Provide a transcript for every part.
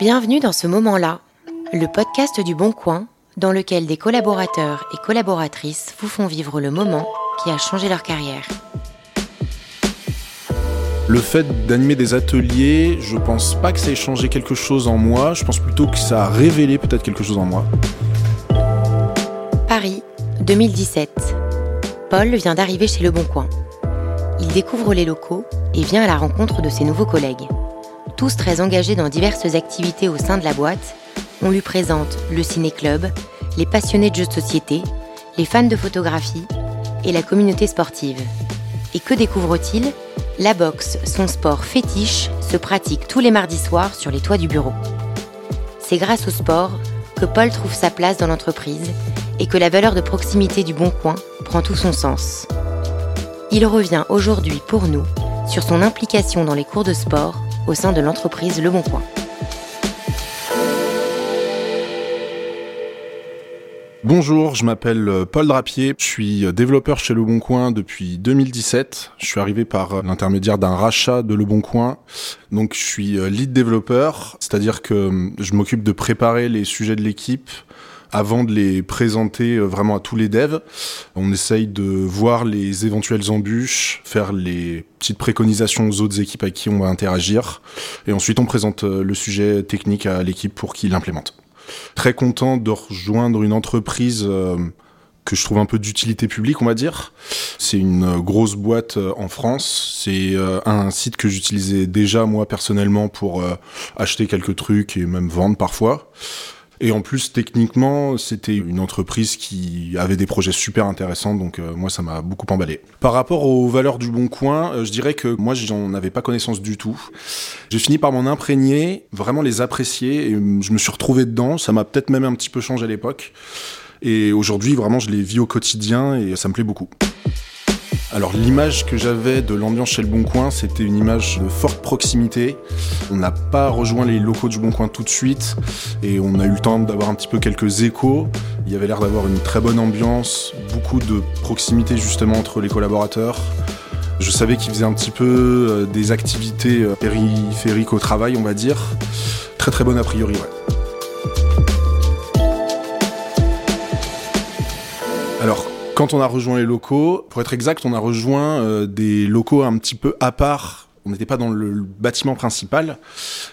Bienvenue dans ce moment-là, le podcast du Bon Coin, dans lequel des collaborateurs et collaboratrices vous font vivre le moment qui a changé leur carrière. Le fait d'animer des ateliers, je pense pas que ça ait changé quelque chose en moi, je pense plutôt que ça a révélé peut-être quelque chose en moi. Paris, 2017. Paul vient d'arriver chez Le Bon Coin. Il découvre les locaux et vient à la rencontre de ses nouveaux collègues. Tous très engagés dans diverses activités au sein de la boîte, on lui présente le ciné-club, les passionnés de jeux de société, les fans de photographie et la communauté sportive. Et que découvre-t-il? La boxe, son sport fétiche, se pratique tous les mardis soirs sur les toits du bureau. C'est grâce au sport que Paul trouve sa place dans l'entreprise et que la valeur de proximité du Bon Coin prend tout son sens. Il revient aujourd'hui pour nous sur son implication dans les cours de sport au sein de l'entreprise Le Bon Coin. Bonjour, je m'appelle euh, Paul Drapier, je suis euh, développeur chez Le Bon Coin depuis 2017. Je suis arrivé par euh, l'intermédiaire d'un rachat de Le Bon Coin. Donc je suis lead développeur, c'est-à-dire que je m'occupe de préparer les sujets de l'équipe avant de les présenter vraiment à tous les devs. On essaye de voir les éventuelles embûches, faire les petites préconisations aux autres équipes avec qui on va interagir. Et ensuite on présente le sujet technique à l'équipe pour qu'il l'implémente. Très content de rejoindre une entreprise euh, que je trouve un peu d'utilité publique, on va dire. C'est une grosse boîte euh, en France. C'est euh, un site que j'utilisais déjà moi personnellement pour acheter quelques trucs et même vendre parfois. Et en plus, techniquement, c'était une entreprise qui avait des projets super intéressants, donc euh, moi, ça m'a beaucoup emballé. Par rapport aux valeurs du Bon Coin, euh, je dirais que moi, j'en avais pas connaissance du tout. J'ai fini par m'en imprégner, vraiment les apprécier, et je me suis retrouvé dedans. Ça m'a peut-être même un petit peu changé à l'époque. Et aujourd'hui, vraiment, je les vis au quotidien et ça me plaît beaucoup. Alors l'image que j'avais de l'ambiance chez le Bon Coin, c'était une image de forte proximité. On n'a pas rejoint les locaux du Bon Coin tout de suite et on a eu le temps d'avoir un petit peu quelques échos. Il y avait l'air d'avoir une très bonne ambiance, beaucoup de proximité justement entre les collaborateurs. Je savais qu'ils faisaient un petit peu euh, des activités euh, périphériques au travail, on va dire. Très très bonne a priori, ouais. Quand on a rejoint les locaux, pour être exact, on a rejoint euh, des locaux un petit peu à part. On n'était pas dans le bâtiment principal,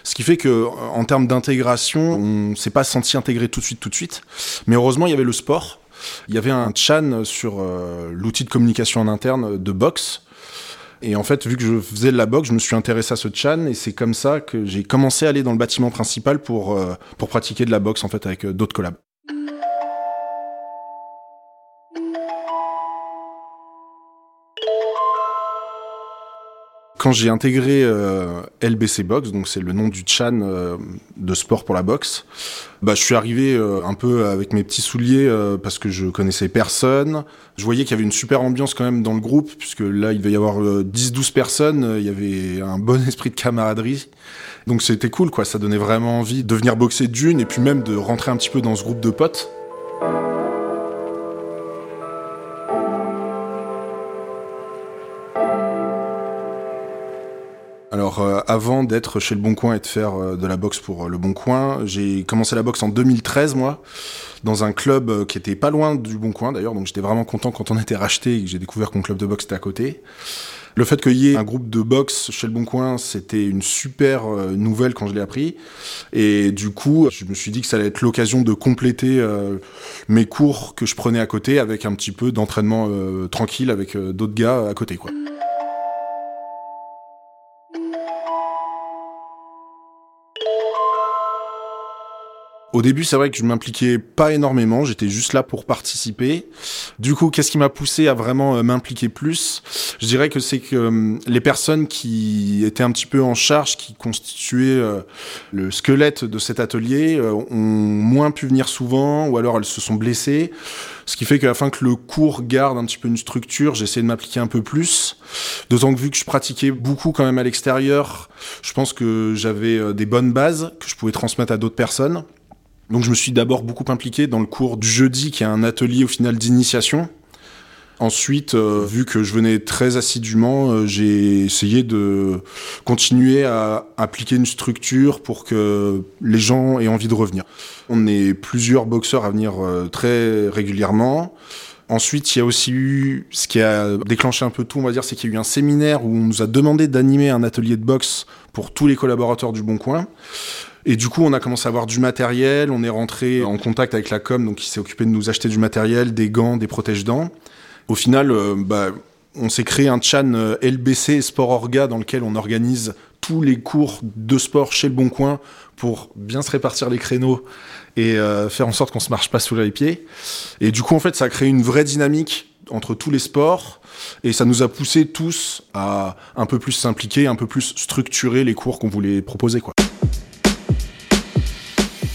ce qui fait que en termes d'intégration, on s'est pas senti intégré tout de suite, tout de suite. Mais heureusement, il y avait le sport. Il y avait un chan sur euh, l'outil de communication en interne de boxe. Et en fait, vu que je faisais de la boxe, je me suis intéressé à ce chan et c'est comme ça que j'ai commencé à aller dans le bâtiment principal pour, euh, pour pratiquer de la boxe en fait avec d'autres collabs. Quand j'ai intégré euh, LBC Box, donc c'est le nom du chan euh, de sport pour la boxe, bah je suis arrivé euh, un peu avec mes petits souliers parce que je connaissais personne. Je voyais qu'il y avait une super ambiance quand même dans le groupe puisque là il devait y avoir 10-12 personnes, il y avait un bon esprit de camaraderie. Donc c'était cool quoi, ça donnait vraiment envie de venir boxer d'une et puis même de rentrer un petit peu dans ce groupe de potes. Alors euh, avant d'être chez Le Bon Coin et de faire euh, de la boxe pour euh, Le Bon Coin, j'ai commencé la boxe en 2013 moi, dans un club qui était pas loin du Bon Coin d'ailleurs, donc j'étais vraiment content quand on était racheté et que j'ai découvert qu'on club de boxe était à côté. Le fait qu'il y ait un groupe de boxe chez Le Bon Coin, c'était une super nouvelle quand je l'ai appris. Et du coup, je me suis dit que ça allait être l'occasion de compléter mes cours que je prenais à côté avec un petit peu d'entraînement tranquille avec d'autres gars à côté quoi. Au début, c'est vrai que je m'impliquais pas énormément, j'étais juste là pour participer. Du coup, qu'est-ce qui m'a poussé à vraiment euh, m'impliquer plus? Je dirais que c'est que euh, les personnes qui étaient un petit peu en charge, qui constituaient euh, le squelette de cet atelier, ont moins pu venir souvent, ou alors elles se sont blessées. Ce qui fait qu'à la fin que le cours garde un petit peu une structure, j'essaie de m'appliquer un peu plus. D'autant que vu que je pratiquais beaucoup quand même à l'extérieur, je pense que j'avais des bonnes bases que je pouvais transmettre à d'autres personnes. Donc je me suis d'abord beaucoup impliqué dans le cours du jeudi, qui est un atelier au final d'initiation. Ensuite, euh, vu que je venais très assidûment, euh, j'ai essayé de continuer à appliquer une structure pour que les gens aient envie de revenir. On est plusieurs boxeurs à venir euh, très régulièrement. Ensuite, il y a aussi eu ce qui a déclenché un peu tout, on va dire, c'est qu'il y a eu un séminaire où on nous a demandé d'animer un atelier de boxe pour tous les collaborateurs du Bon Coin. Et du coup, on a commencé à avoir du matériel, on est rentré en contact avec la com, donc qui s'est occupé de nous acheter du matériel, des gants, des protèges-dents. Au final, euh, bah, on s'est créé un chan euh, LBC Sport Orga dans lequel on organise tous les cours de sport chez le Bon Coin pour bien se répartir les créneaux et euh, faire en sorte qu'on se marche pas sous les pieds. Et du coup, en fait, ça a créé une vraie dynamique entre tous les sports et ça nous a poussé tous à un peu plus s'impliquer, un peu plus structurer les cours qu'on voulait proposer, quoi.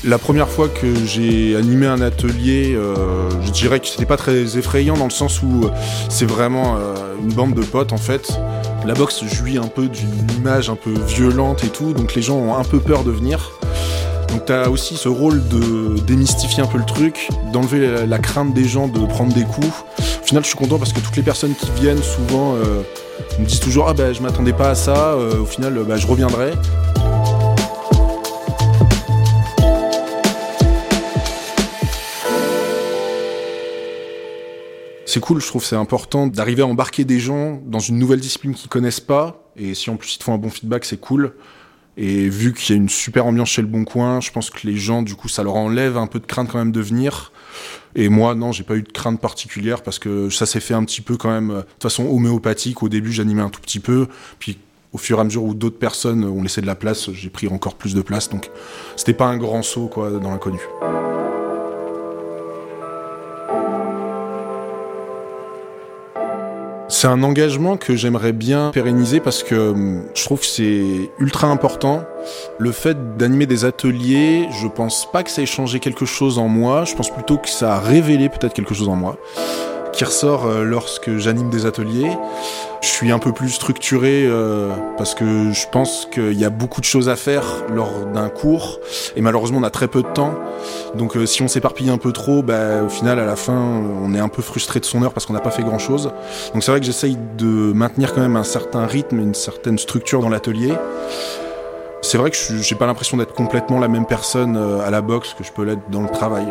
La première fois que j'ai animé un atelier, euh, je dirais que c'était pas très effrayant dans le sens où euh, c'est vraiment euh, une bande de potes en fait. La boxe jouit un peu d'une image un peu violente et tout, donc les gens ont un peu peur de venir. Donc t'as aussi ce rôle de démystifier un peu le truc, d'enlever la, crainte des gens de prendre des coups. Au final, je suis content parce que toutes les personnes qui viennent souvent me disent toujours ah ben je m'attendais pas à ça. au final, bah, je reviendrai. C'est cool, je trouve c'est important d'arriver à embarquer des gens dans une nouvelle discipline qu'ils connaissent pas. Et si en plus ils te font un bon feedback, c'est cool. Et vu qu'il y a une super ambiance chez le Bon Coin, je pense que les gens, du coup, ça leur enlève un peu de crainte quand même de venir. Et moi, non, j'ai pas eu de crainte particulière parce que ça s'est fait un petit peu quand même de façon homéopathique. Au début, j'animais un tout petit peu, puis au fur et à mesure où d'autres personnes ont laissé de la place, j'ai pris encore plus de place. Donc, c'était pas un grand saut quoi dans l'inconnu. C'est un engagement que j'aimerais bien pérenniser parce que hum, je trouve que c'est ultra important. Le fait d'animer des ateliers, je pense pas que ça ait changé quelque chose en moi, je pense plutôt que ça a révélé peut-être quelque chose en moi qui ressort euh, lorsque j'anime des ateliers. Je suis un peu plus structuré euh, parce que je pense qu'il y a beaucoup de choses à faire lors d'un cours et malheureusement on a très peu de temps. Donc euh, si on s'éparpille un peu trop, bah, au final à la fin on est un peu frustré de son heure parce qu'on n'a pas fait grand chose. Donc c'est vrai que j'essaye de maintenir quand même un certain rythme, une certaine structure dans l'atelier. C'est vrai que je j'ai pas l'impression d'être complètement la même personne à la boxe que je peux l'être dans le travail.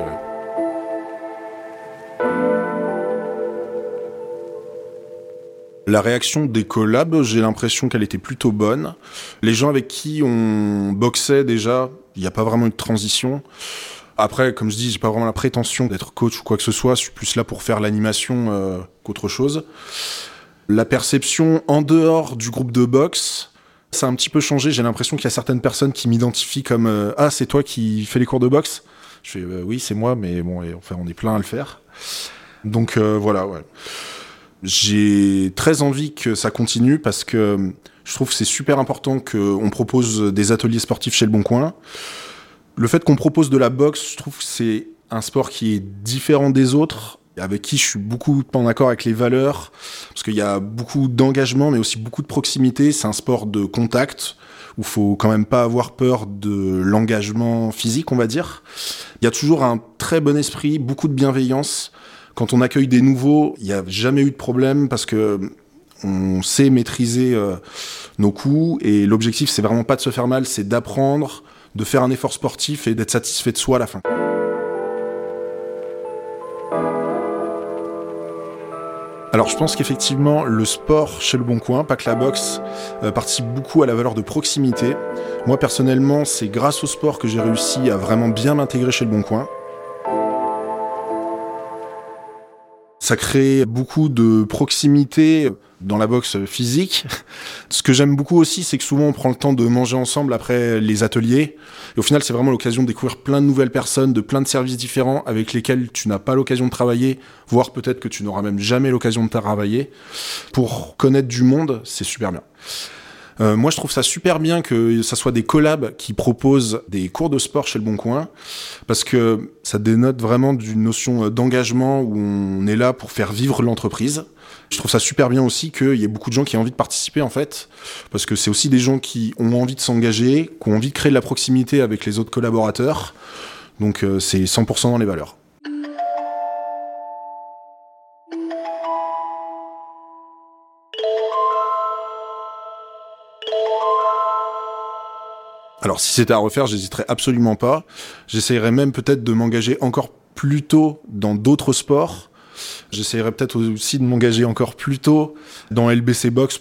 La réaction des collabs, j'ai l'impression qu'elle était plutôt bonne. Les gens avec qui on boxait déjà, il n'y a pas vraiment eu de transition. Après, comme je dis, j'ai pas vraiment la prétention d'être coach ou quoi que ce soit. Je suis plus là pour faire l'animation euh, qu'autre chose. La perception en dehors du groupe de boxe, ça a un petit peu changé. J'ai l'impression qu'il y a certaines personnes qui m'identifient comme euh, ah c'est toi qui fais les cours de boxe? Je fais euh, oui c'est moi, mais bon enfin on est plein à le faire. Donc voilà ouais. J'ai très envie que ça continue parce que je trouve que c'est super important qu'on propose des ateliers sportifs chez Le Bon Coin. Le fait qu'on propose de la boxe, je trouve que c'est un sport qui est différent des autres, avec qui je suis beaucoup en accord avec les valeurs, parce qu'il y a beaucoup d'engagement, mais aussi beaucoup de proximité. C'est un sport de contact où faut quand même pas avoir peur de l'engagement physique, on va dire. Il y a toujours un très bon esprit, beaucoup de bienveillance. Quand on accueille des nouveaux, il n'y a jamais eu de problème parce que on sait maîtriser euh, nos coups et l'objectif c'est vraiment pas de se faire mal, c'est d'apprendre, de faire un effort sportif et d'être satisfait de soi à la fin. Alors je pense qu'effectivement le sport chez le Bon Coin, pas que la boxe, euh, participe beaucoup à la valeur de proximité. Moi personnellement c'est grâce au sport que j'ai réussi à vraiment bien m'intégrer chez le Bon Coin. Ça crée beaucoup de proximité dans la boxe physique. Ce que j'aime beaucoup aussi, c'est que souvent on prend le temps de manger ensemble après les ateliers. Et au final, c'est vraiment l'occasion de découvrir plein de nouvelles personnes, de plein de services différents avec lesquels tu n'as pas l'occasion de travailler, voire peut-être que tu n'auras même jamais l'occasion de travailler. Pour connaître du monde, c'est super bien. Euh, moi, je trouve ça super bien que ça soit des collabs qui proposent des cours de sport chez le Bon Coin, parce que ça dénote vraiment d'une notion d'engagement où on est là pour faire vivre l'entreprise. Je trouve ça super bien aussi qu'il y ait beaucoup de gens qui ont envie de participer en fait, parce que c'est aussi des gens qui ont envie de s'engager, qui ont envie de créer de la proximité avec les autres collaborateurs. Donc euh, c'est 100% dans les valeurs. Alors si c'était à refaire, j'hésiterais absolument pas. J'essayerais même peut-être de m'engager encore plus tôt dans d'autres sports. J'essayerais peut-être aussi de m'engager encore plus tôt dans LBC Box.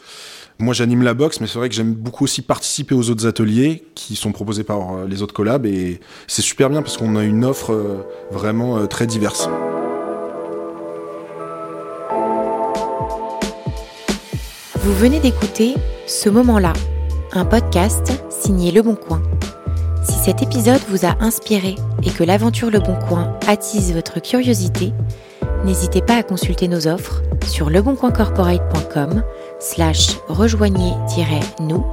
Moi, j'anime la boxe, mais c'est vrai que j'aime beaucoup aussi participer aux autres ateliers qui sont proposés par euh, les autres collabs et c'est super bien parce qu'on a une offre euh, vraiment euh, très diverse. Vous venez d'écouter Ce moment-là, un podcast signé Le Bon Coin. Si cet épisode vous a inspiré et que l'aventure Le Bon Coin attise votre curiosité, n'hésitez pas à consulter nos offres sur leboncoincorporate.com slash rejoignez-nous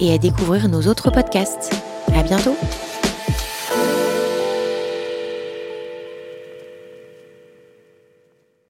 et à découvrir nos autres podcasts. À bientôt!